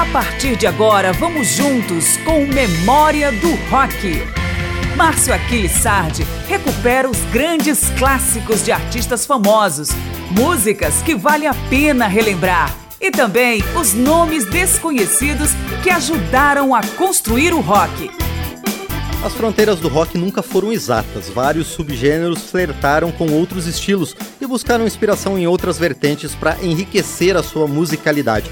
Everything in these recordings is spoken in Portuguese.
A partir de agora, vamos juntos com Memória do Rock. Márcio Aquiles Sardi recupera os grandes clássicos de artistas famosos, músicas que vale a pena relembrar e também os nomes desconhecidos que ajudaram a construir o rock. As fronteiras do rock nunca foram exatas. Vários subgêneros flertaram com outros estilos e buscaram inspiração em outras vertentes para enriquecer a sua musicalidade.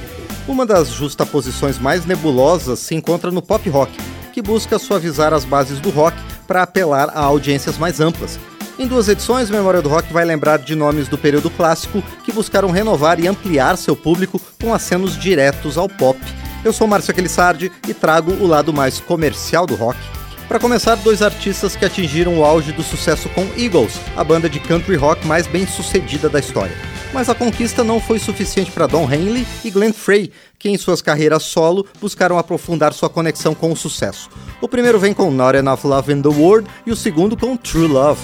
Uma das justaposições mais nebulosas se encontra no pop rock, que busca suavizar as bases do rock para apelar a audiências mais amplas. Em duas edições, Memória do Rock vai lembrar de nomes do período clássico que buscaram renovar e ampliar seu público com acenos diretos ao pop. Eu sou Márcio Aquilissardi e trago o lado mais comercial do rock. Para começar, dois artistas que atingiram o auge do sucesso com Eagles, a banda de country rock mais bem sucedida da história. Mas a conquista não foi suficiente para Don Henley e Glenn Frey, que em suas carreiras solo buscaram aprofundar sua conexão com o sucesso. O primeiro vem com Not Enough Love in the World e o segundo com True Love.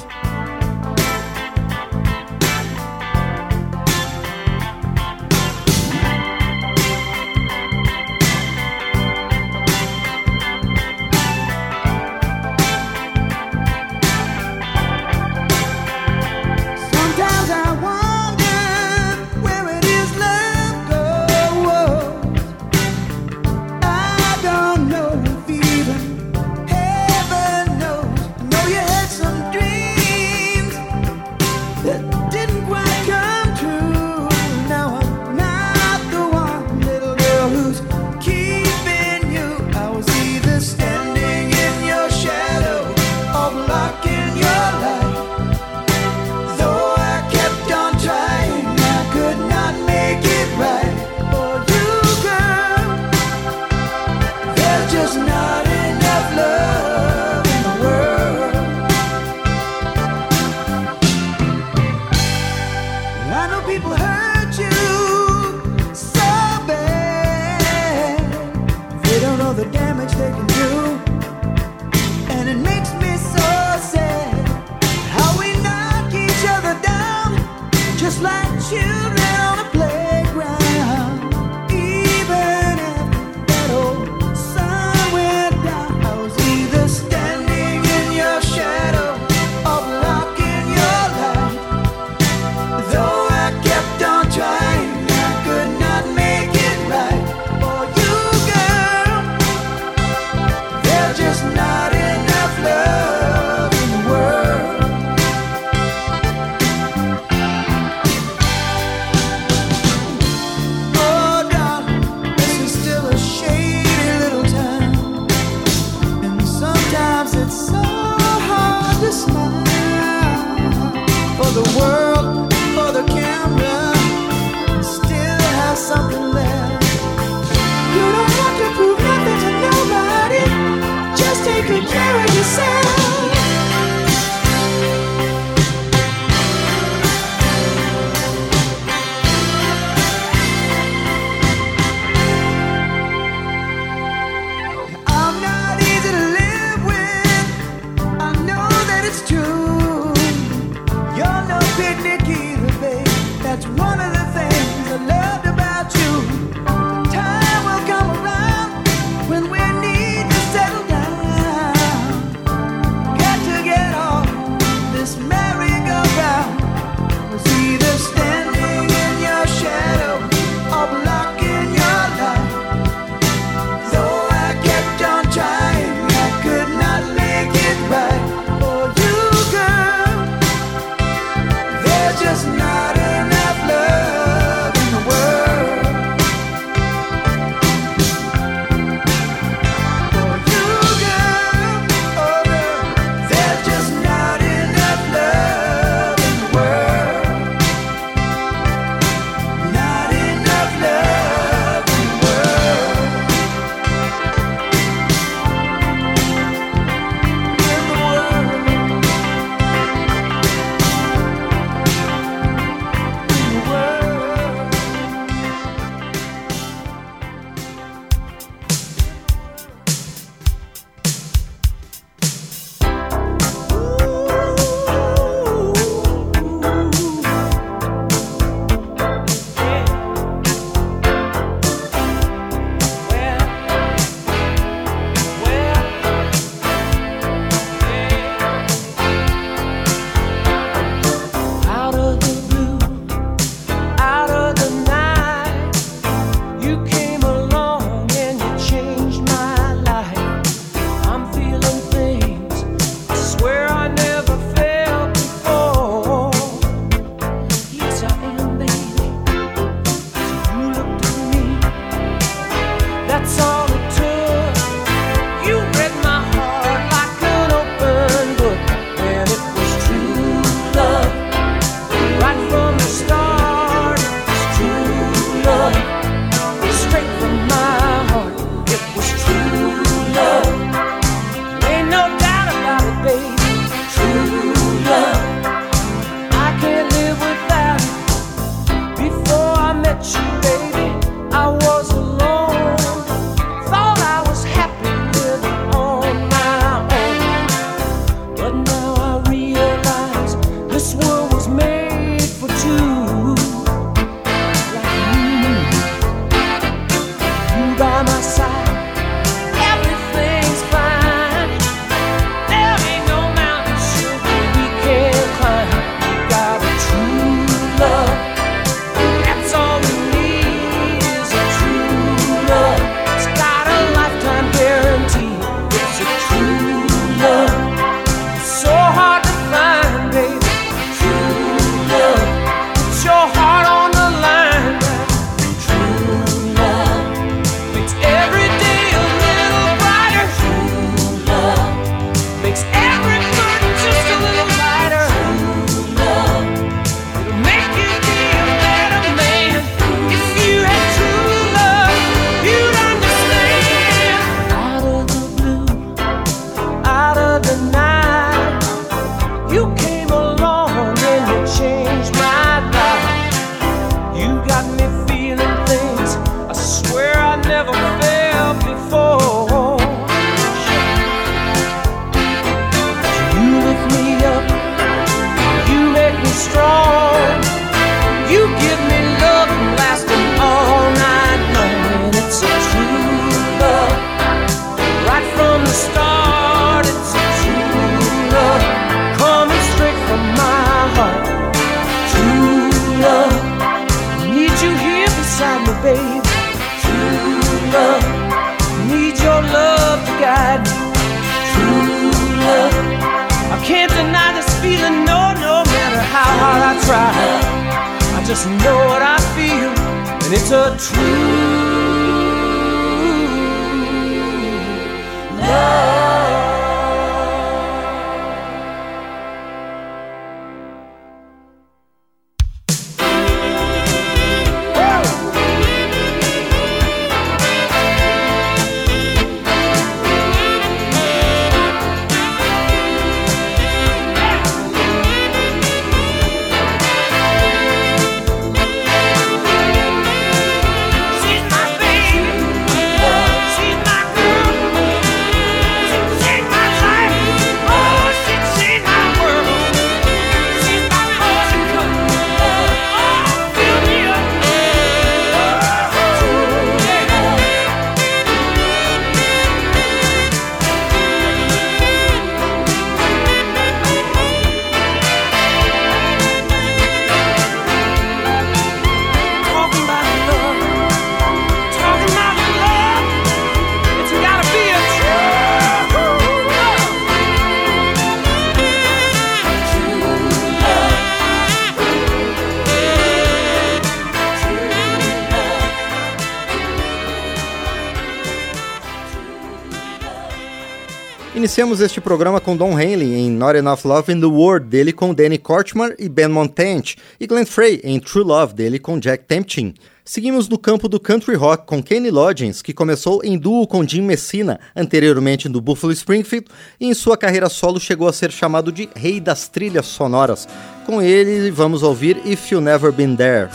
Iniciamos este programa com Don Henley em Not Enough Love in the World, dele com Danny Kortmar e Ben Montant, e Glenn Frey em True Love, dele com Jack Tempchin. Seguimos no campo do country rock com Kenny Loggins, que começou em duo com Jim Messina, anteriormente do Buffalo Springfield, e em sua carreira solo chegou a ser chamado de Rei das Trilhas Sonoras. Com ele, vamos ouvir If You Never Been There.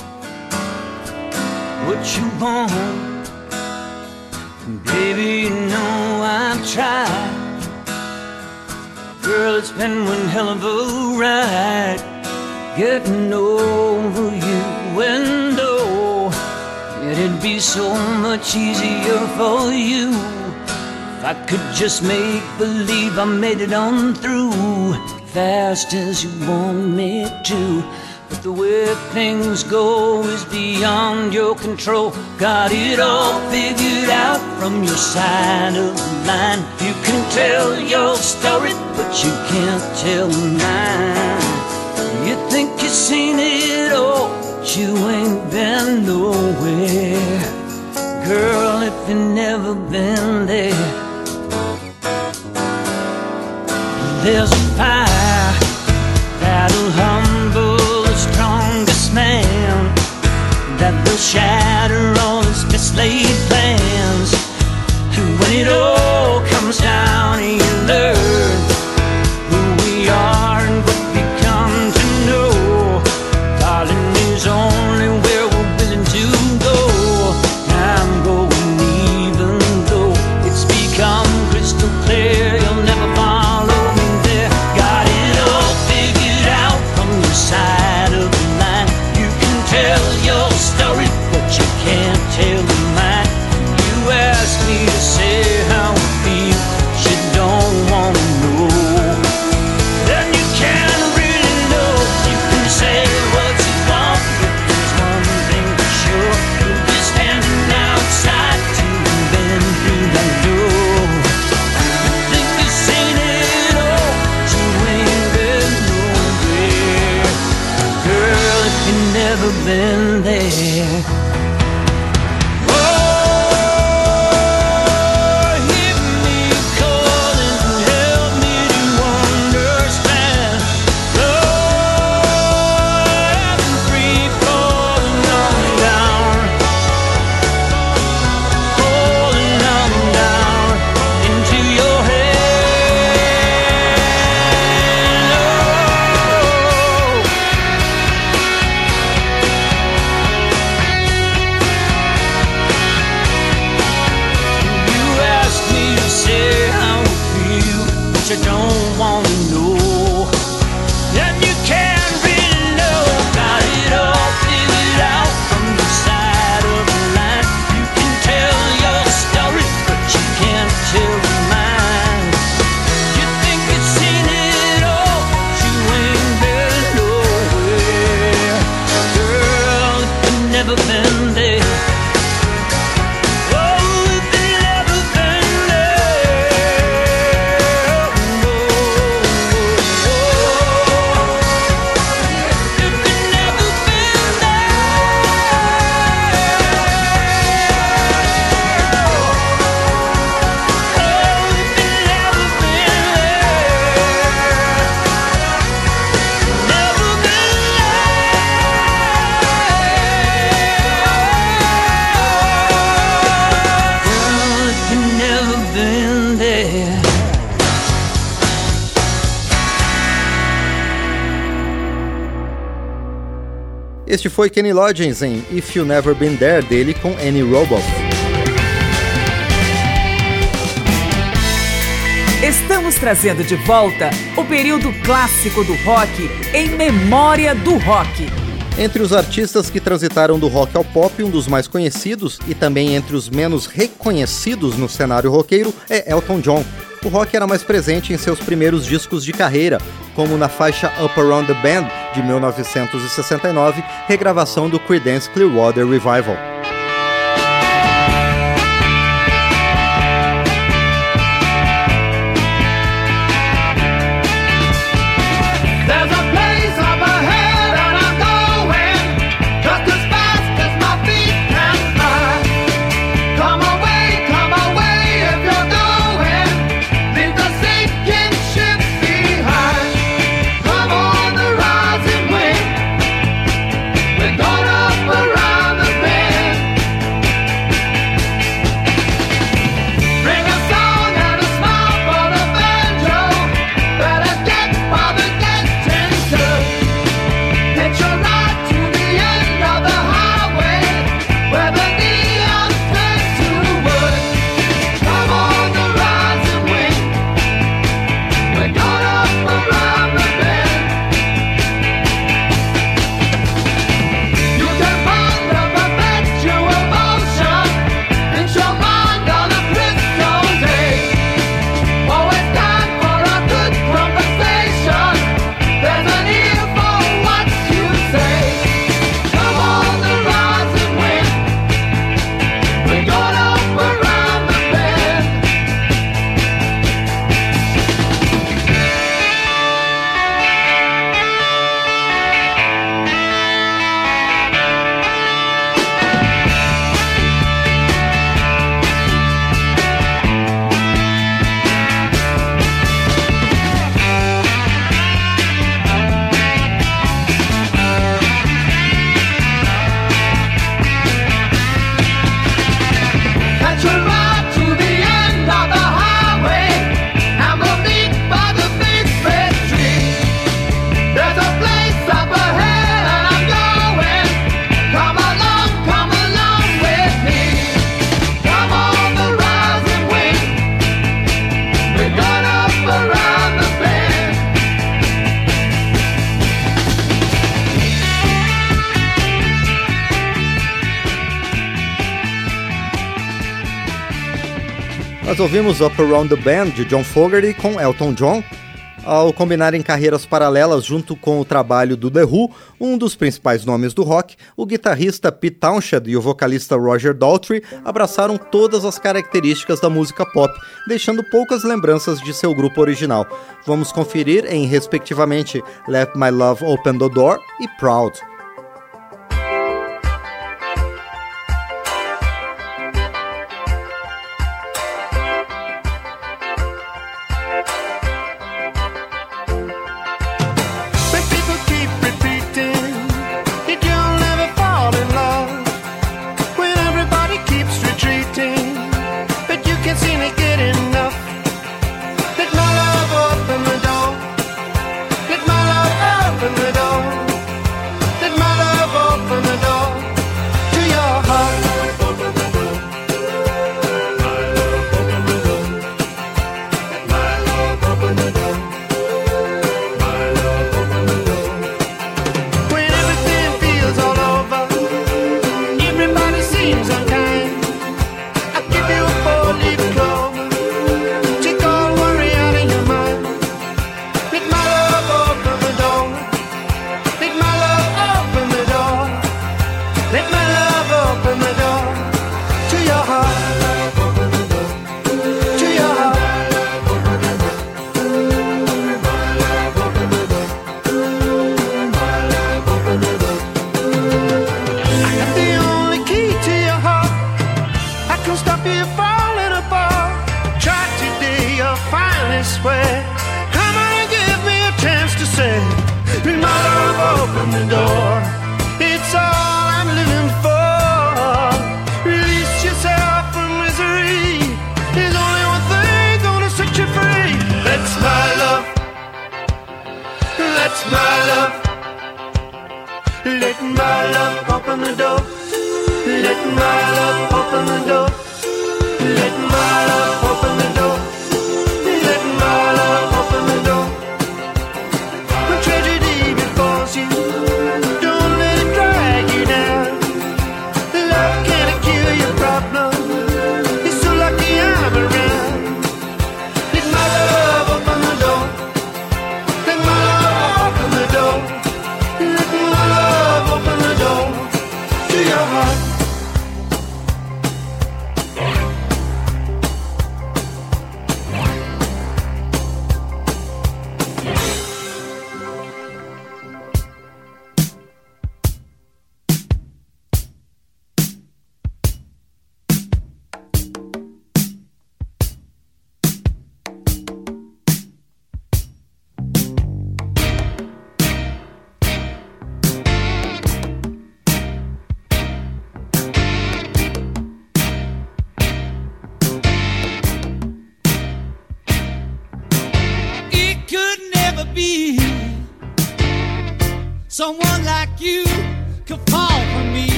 Baby, you know Girl, it's been one hell of a ride getting over you. And oh, it'd be so much easier for you if I could just make believe I made it on through fast as you want me to. But the way things go is beyond your control. Got it all figured out from your side of the line. You can tell your story, but you can't tell mine. You think you've seen it all, but you ain't been nowhere. Girl, if you've never been there, there's a fire shatter all his mislaid plans. And when it all comes down, you learn Este foi Kenny Loggins em If You Never Been There dele com Annie Roboff. Estamos trazendo de volta o período clássico do rock em memória do rock. Entre os artistas que transitaram do rock ao pop, um dos mais conhecidos e também entre os menos reconhecidos no cenário roqueiro é Elton John. O rock era mais presente em seus primeiros discos de carreira, como na faixa Up Around the Band de 1969, regravação do Creedence Clearwater Revival. Ouvimos Up Around the Band de John Fogerty com Elton John. Ao combinarem carreiras paralelas junto com o trabalho do The Who, um dos principais nomes do rock, o guitarrista Pete Townshend e o vocalista Roger Daltrey abraçaram todas as características da música pop, deixando poucas lembranças de seu grupo original. Vamos conferir em, respectivamente, Let My Love Open the Door e Proud.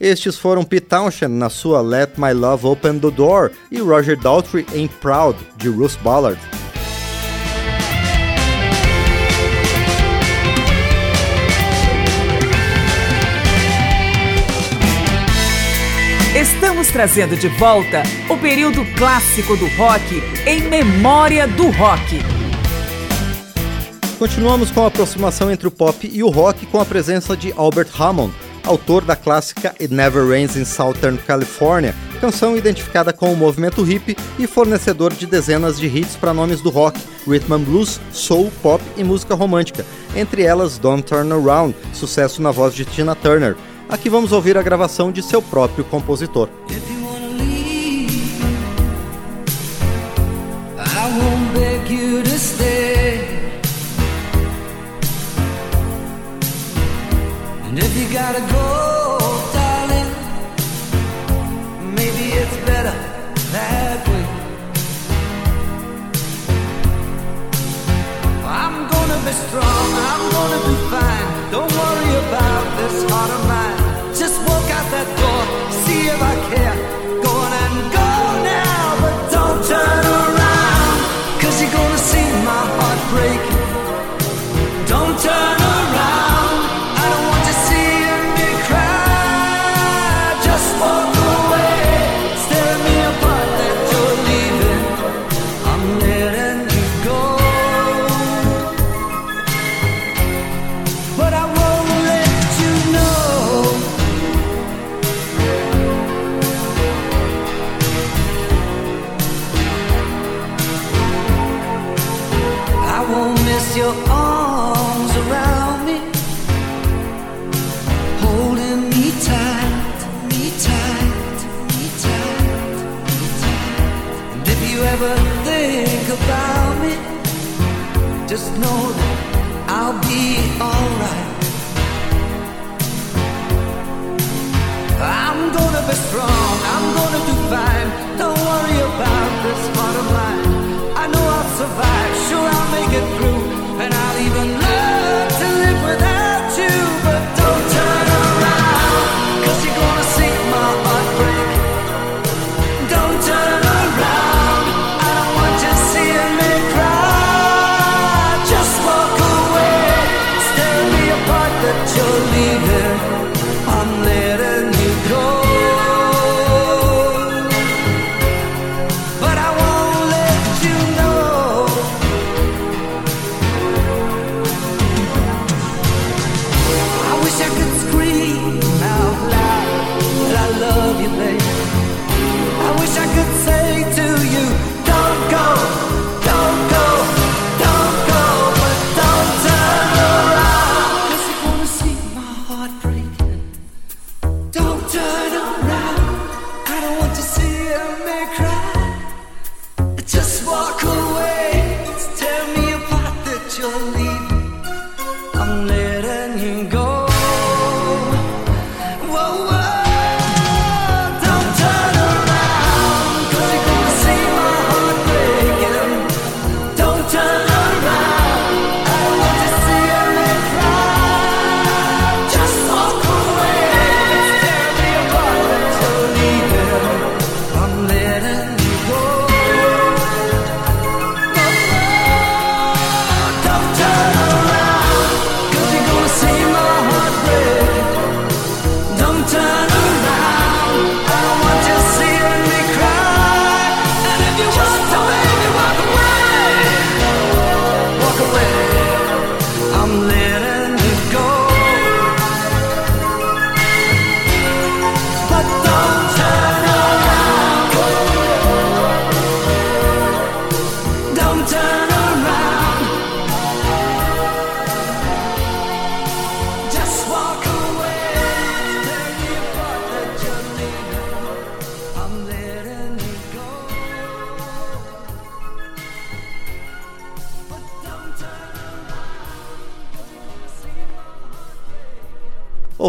Estes foram Pete Townshend na sua Let My Love Open the Door e Roger Daltrey em Proud, de Ruth Ballard. Estamos trazendo de volta o período clássico do rock em memória do rock. Continuamos com a aproximação entre o pop e o rock com a presença de Albert Hammond, autor da clássica It Never Rains in Southern California, canção identificada com o movimento hip e fornecedor de dezenas de hits para nomes do rock, rhythm and blues, soul, pop e música romântica, entre elas Don't Turn Around, sucesso na voz de Tina Turner. Aqui vamos ouvir a gravação de seu próprio compositor. If you gotta go, darling, maybe it's better that way. I'm gonna be strong, I'm gonna be fine. Don't worry about this heart of mine.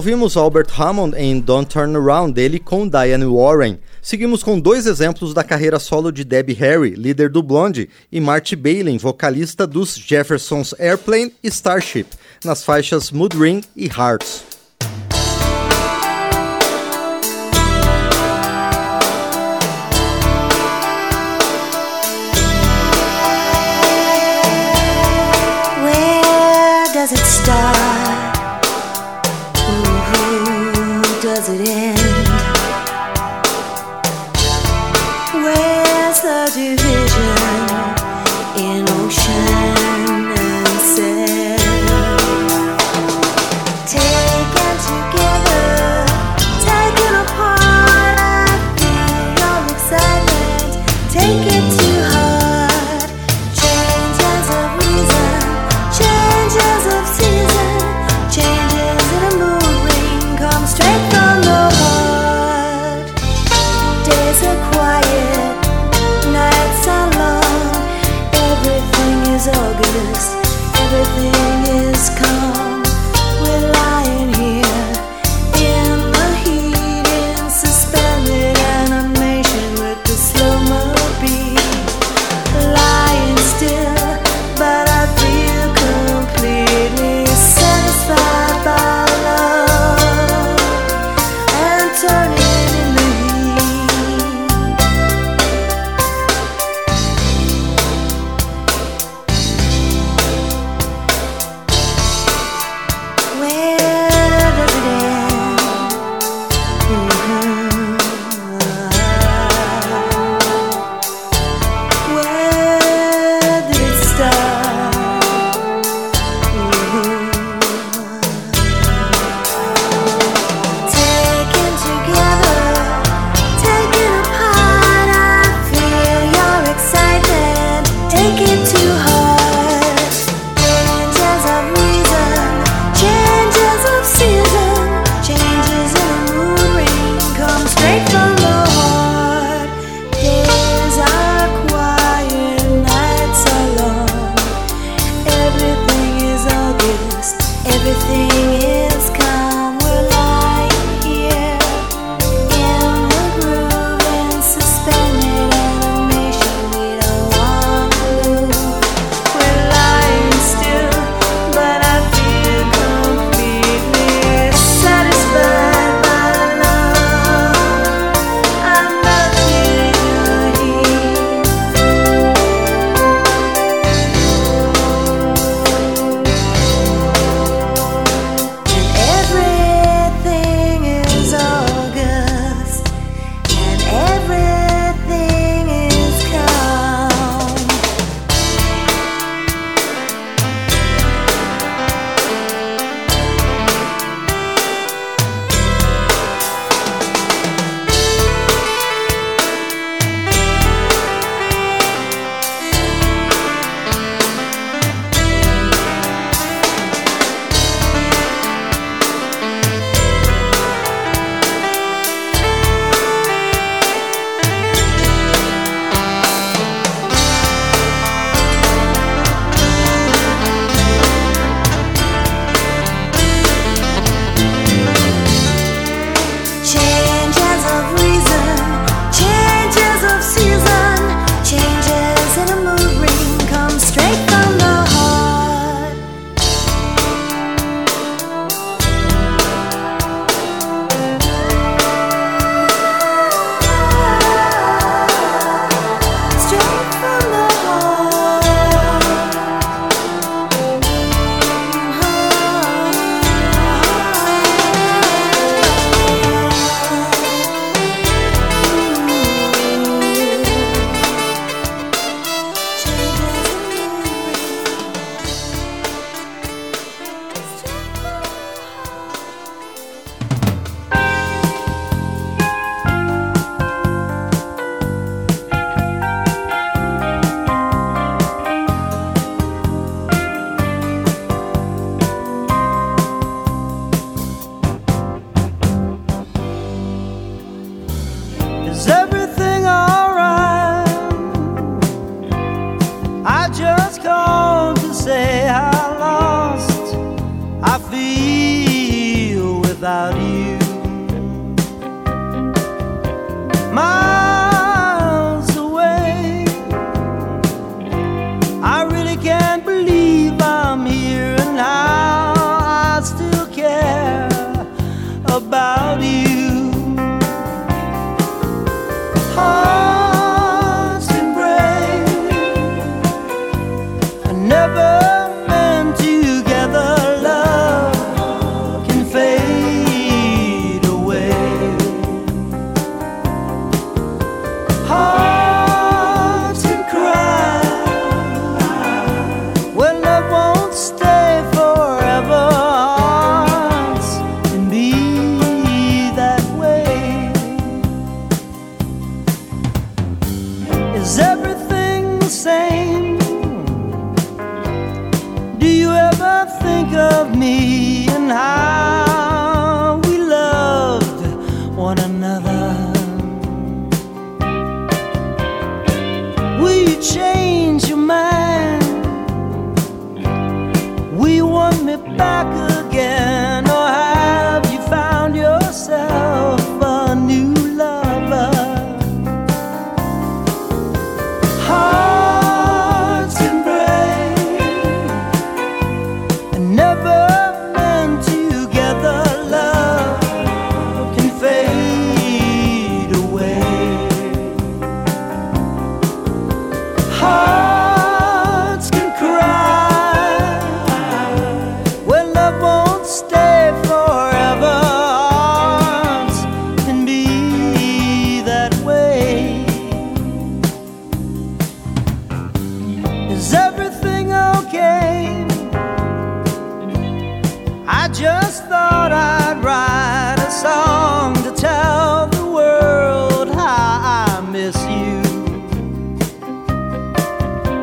Ouvimos Albert Hammond em Don't Turn Around dele com Diane Warren. Seguimos com dois exemplos da carreira solo de Debbie Harry, líder do Blonde, e Marty Balin, vocalista dos Jeffersons Airplane e Starship, nas faixas Mood Ring e Hearts.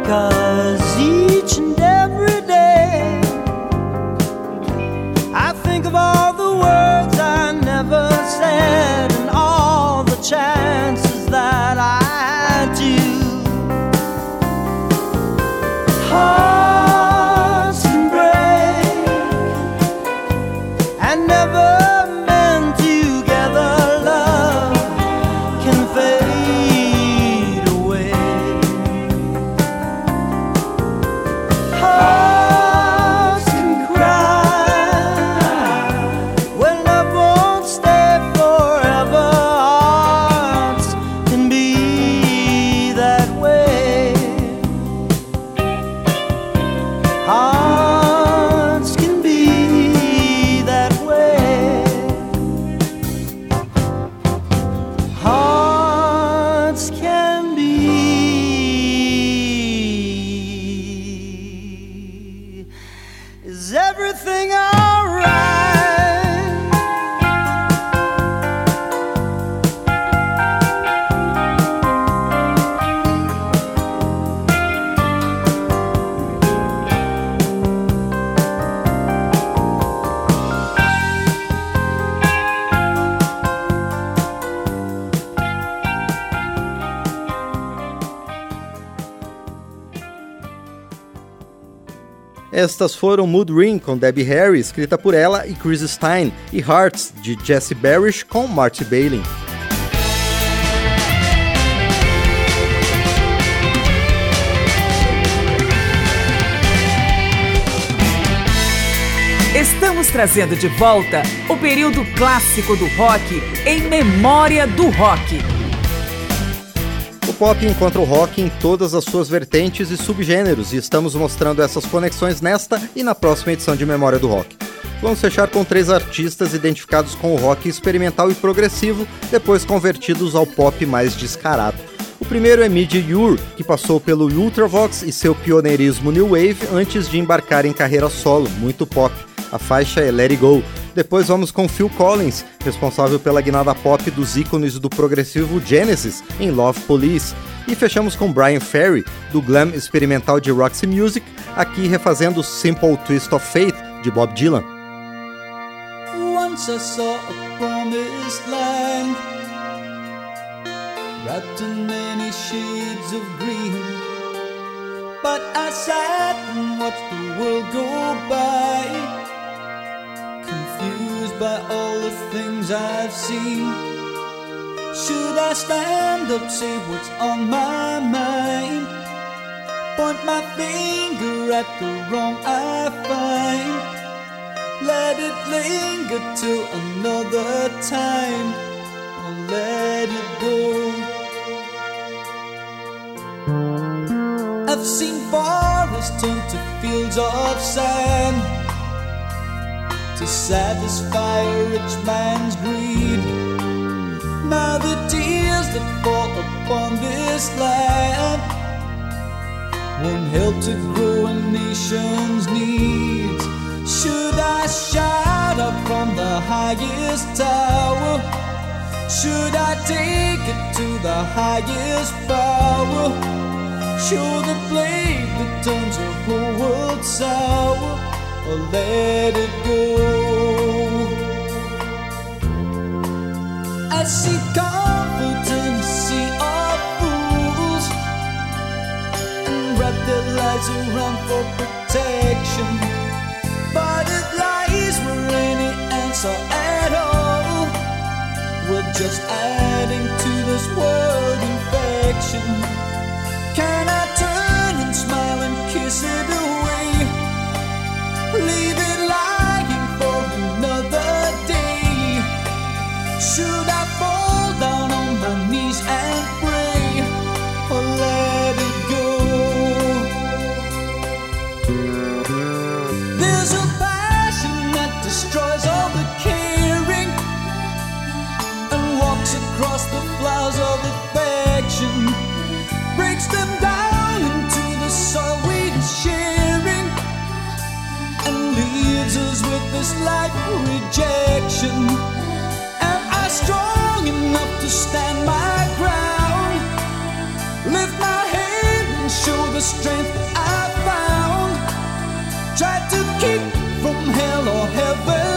God. Estas foram Mood Ring com Debbie Harry, escrita por ela e Chris Stein, e Hearts de Jesse Barish com Marty Balin. Estamos trazendo de volta o período clássico do rock em memória do rock. Pop encontra o rock em todas as suas vertentes e subgêneros, e estamos mostrando essas conexões nesta e na próxima edição de Memória do Rock. Vamos fechar com três artistas identificados com o rock experimental e progressivo, depois convertidos ao pop mais descarado. O primeiro é Midge Ure, que passou pelo Ultravox e seu pioneirismo New Wave antes de embarcar em carreira solo, muito pop. A faixa é Let It Go. Depois vamos com Phil Collins, responsável pela guinada pop dos ícones do progressivo Genesis em Love Police. E fechamos com Brian Ferry, do glam experimental de Roxy Music, aqui refazendo Simple Twist of Fate, de Bob Dylan. Once I saw a land wrapped in many shades of green. But I sat and watched the world go by, by all the things I've seen. Should I stand up, say what's on my mind? Point my finger at the wrong I find. Let it linger till another time, or let it go. I've seen forests turn to fields of sand to satisfy a rich man's greed. Now the tears that fall upon this land won't help to grow a nation's needs. Should I shout up from the highest tower? Should I take it to the highest power? Show the blade that turns the whole world sour, or let it go? I see competency of fools and wrap their lives around for protection. But it lies where any answer at all we're just adding to this world infection. Can I turn and smile and kiss it away? With rejection. Am I strong enough to stand my ground? Lift my hand and show the strength I found. Try to keep from hell or heaven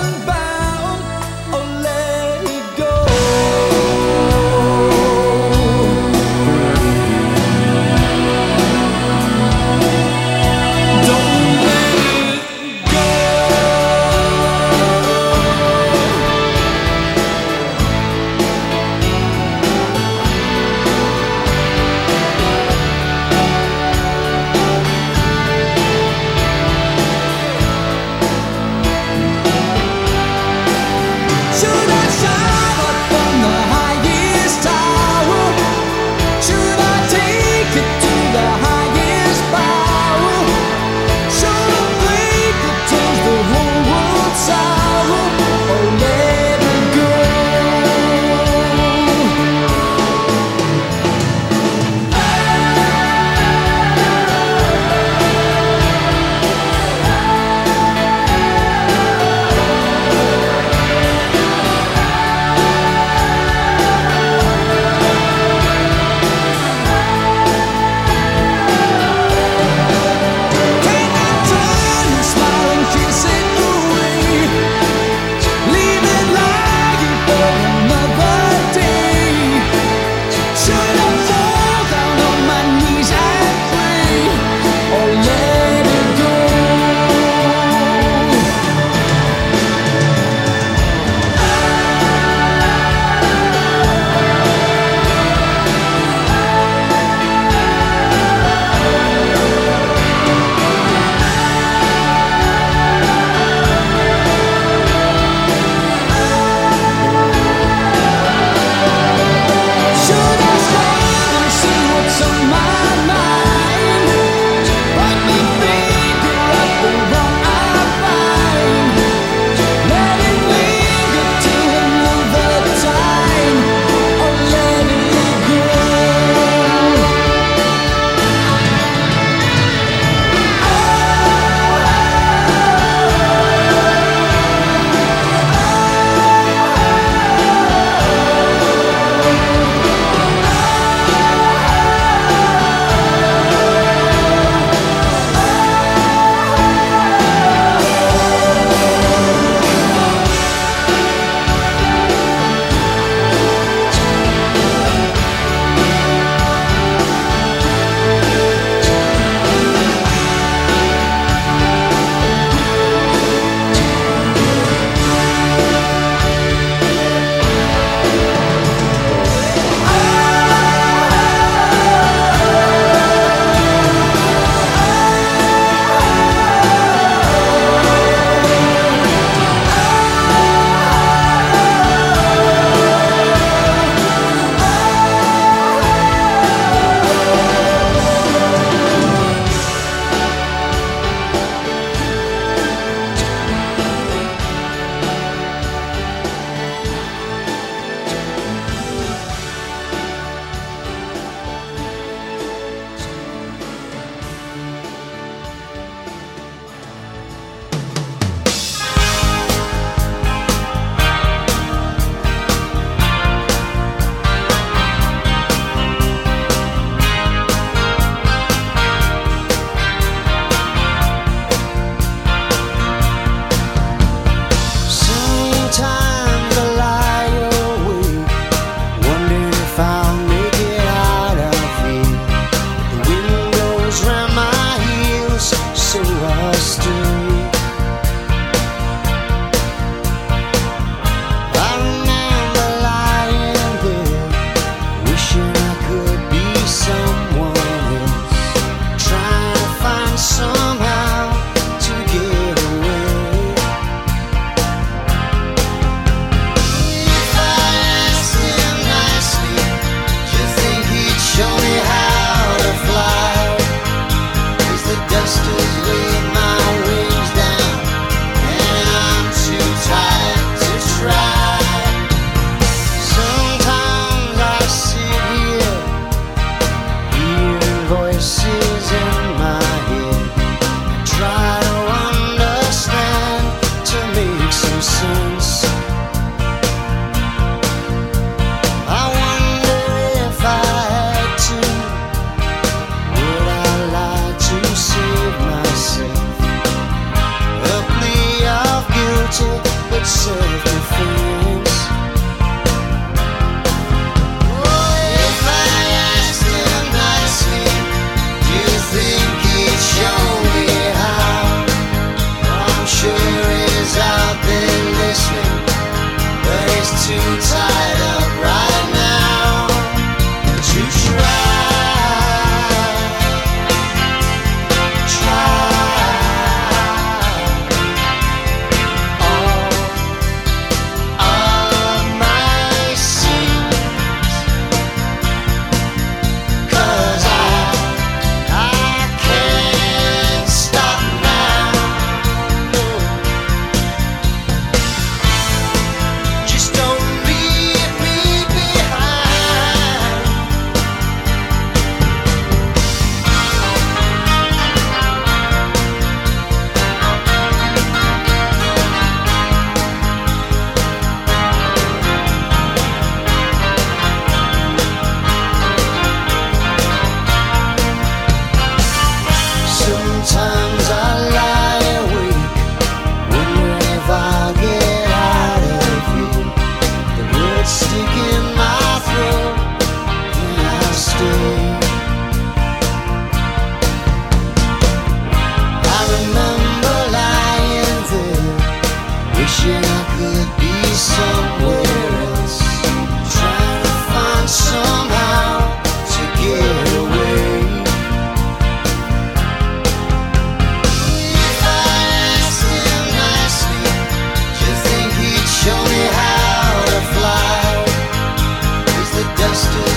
still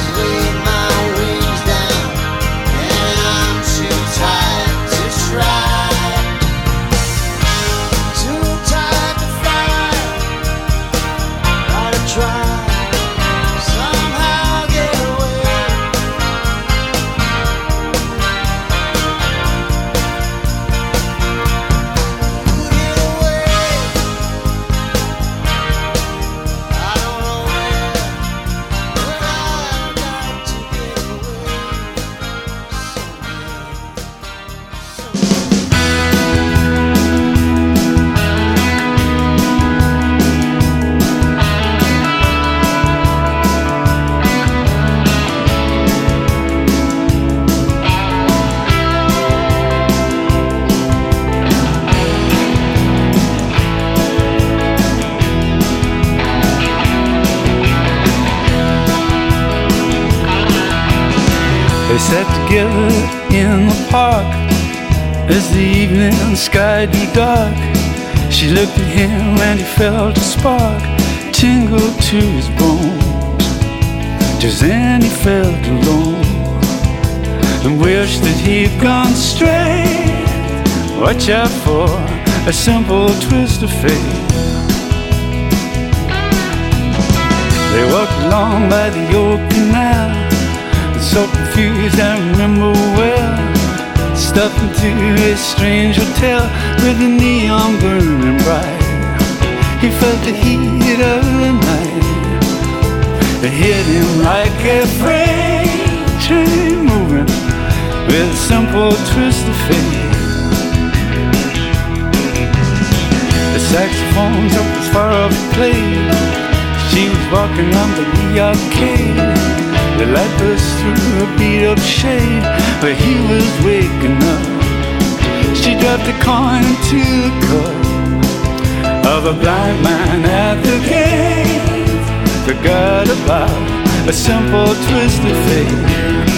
Just then he felt alone and wished that he'd gone straight. Watch out for a simple twist of fate. They walked along by the old canal, so confused I remember well. Stuffed into a strange hotel with the neon burning bright. He felt the heat of the night. It hit him like a freight train moving with a simple twist of fate. The saxophones up as far off the plate. She was walking under the arcade. The light burst through a beat up shade where he was waking up. She dropped a coin into the cup of a blind man at the gate. Forgot about a simple twist of fate.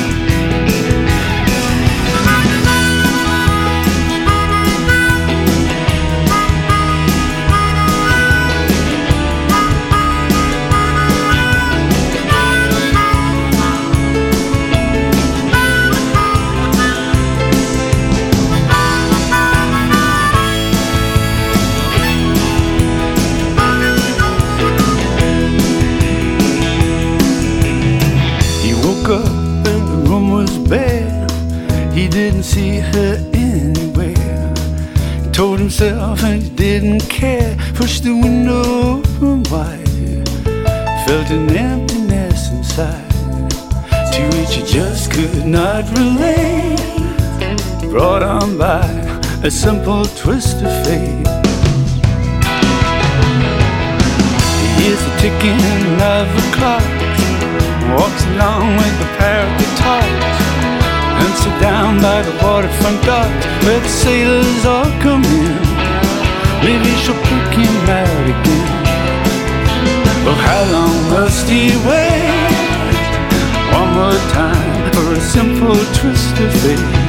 Sailors all come in. Maybe she'll pick him out again. Oh, how long must he wait? One more time for a simple twist of fate.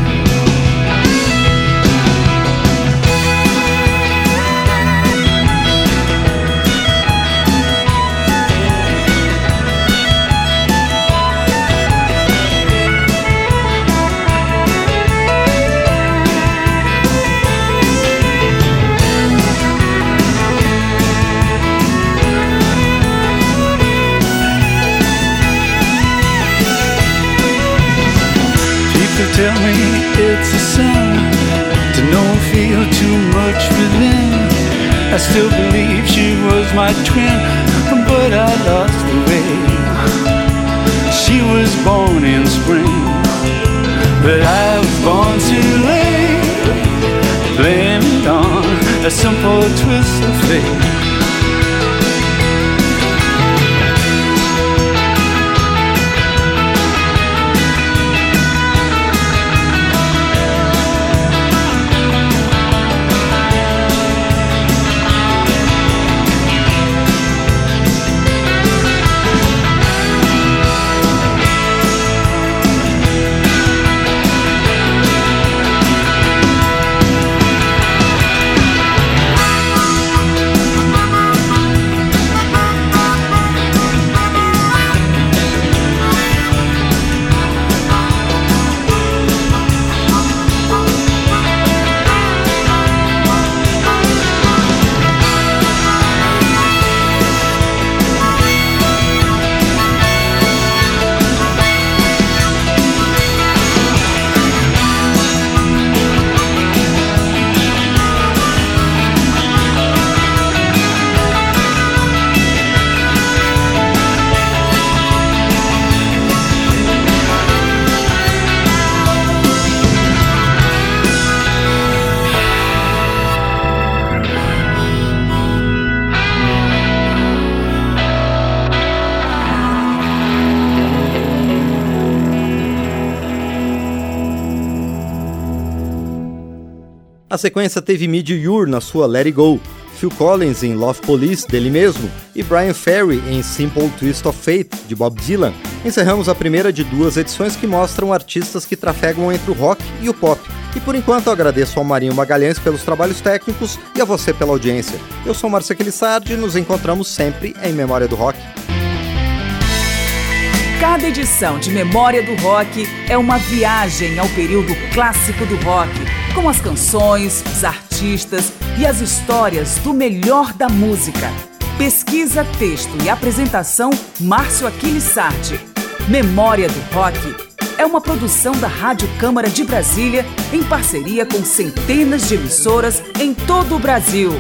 I still believe she was my twin, but I lost the way. She was born in spring, but I was born too late. Blame it on a simple twist of fate. A sequência teve Mid Ure na sua Let It Go, Phil Collins em Love Police, dele mesmo, e Brian Ferry em Simple Twist of Fate, de Bob Dylan. Encerramos a primeira de duas edições que mostram artistas que trafegam entre o rock e o pop. E por enquanto agradeço ao Marinho Magalhães pelos trabalhos técnicos e a você pela audiência. Eu sou Márcio Aquilissardi e nos encontramos sempre em Memória do Rock. Cada edição de Memória do Rock é uma viagem ao período clássico do rock, com as canções, os artistas e as histórias do melhor da música. Pesquisa, texto e apresentação Márcio Aquiles Sardi. Memória do Rock é uma produção da Rádio Câmara de Brasília em parceria com centenas de emissoras em todo o Brasil.